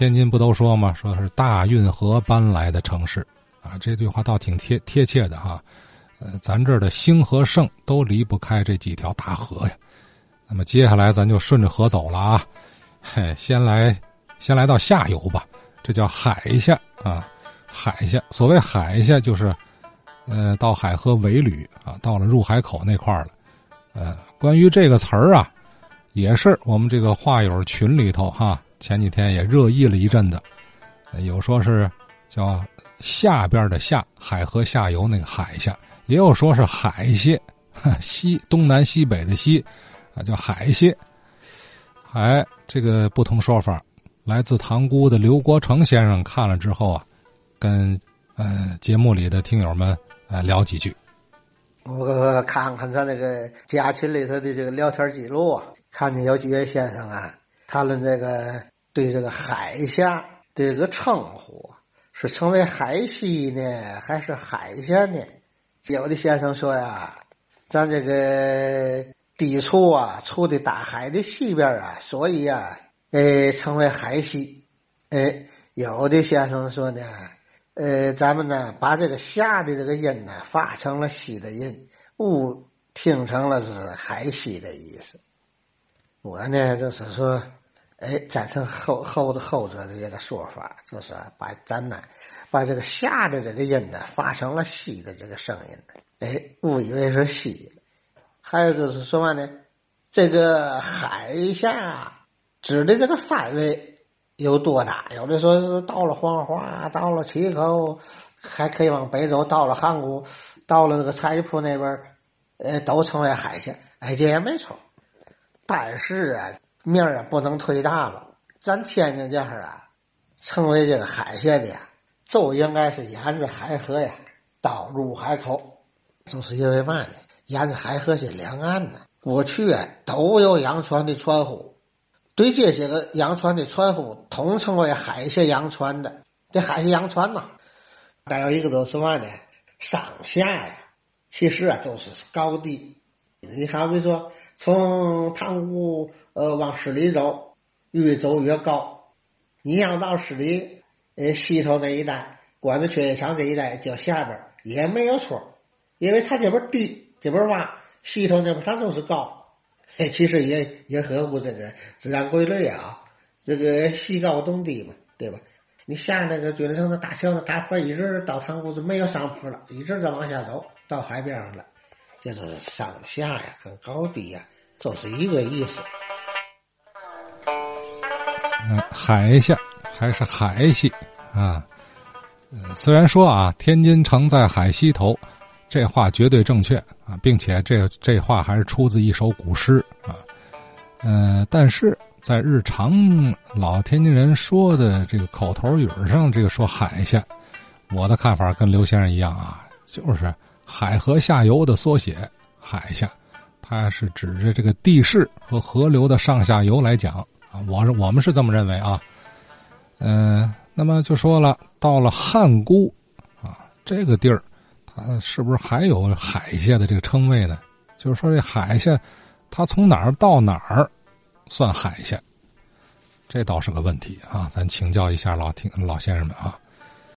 天津不都说吗？说是大运河搬来的城市，啊，这句话倒挺贴贴切的哈。呃，咱这儿的兴和盛都离不开这几条大河呀。那么接下来咱就顺着河走了啊。嘿，先来先来到下游吧，这叫海下啊，海下。所谓海下，就是呃，到海河尾闾啊，到了入海口那块儿了。呃，关于这个词儿啊，也是我们这个话友群里头哈，前几天也热议了一阵子，有说是叫下边的下海河下游那个海下。也有说是海蟹，西东南西北的西，啊叫海蟹。哎，这个不同说法，来自塘沽的刘国成先生看了之后啊，跟呃节目里的听友们呃聊几句。我看看咱那个家群里头的这个聊天记录啊，看见有几位先生啊谈论这个对这个海虾这个称呼是称为海西呢，还是海虾呢？有的先生说呀，咱这个地处啊，处的大海的西边啊，所以呀，呃，称为海西。哎，有的先生说呢，呃，咱们呢，把这个下的这个音呢，发成了西的音，误听成了是海西的意思。我呢，就是说，哎，赞成后后的后者的这个说法，就是把咱呢。把这个下的这个音呢，发成了西的这个声音哎，误以为是西。还有就是什么呢，这个海下指的这个范围有多大？有的说是到了黄花，到了齐口，还可以往北走，到了汉沽，到了那个菜铺那边，呃，都称为海下。哎，这也没错。但是啊，面儿不能忒大了。咱天津这儿啊，称为这个海下的。呀。就应该是沿着海河呀，到入海口，就是因为嘛呢？沿着海河是两岸呢，过去啊都有洋船的船户，对这些个洋船的船户统称为海下洋船的。这海下洋船呐，还有一个就是嘛呢？上下呀，其实啊就是高低。你好比说，从塘沽呃往市里走，越走越高。你要到市里。呃，西头那一带，管子缺叶场这一带叫下边也没有错，因为它这边低，这边洼，西头那边它就是高，其实也也合乎这个自然规律啊，这个西高东低嘛，对吧？你下那个军城的大桥的大坡，一直到塘沽就没有上坡了，一直在往下走到海边上了，就是上下呀，跟高低呀，就是一个意思。嗯，海下。还是海西啊，呃，虽然说啊，天津城在海西头，这话绝对正确啊，并且这这话还是出自一首古诗啊，呃，但是在日常老天津人说的这个口头语上，这个说海下，我的看法跟刘先生一样啊，就是海河下游的缩写，海下，它是指着这个地势和河流的上下游来讲啊，我是我们是这么认为啊。嗯，那么就说了，到了汉沽，啊，这个地儿，它是不是还有海下的这个称谓呢？就是说这海下，它从哪儿到哪儿算海下？这倒是个问题啊，咱请教一下老听老先生们啊。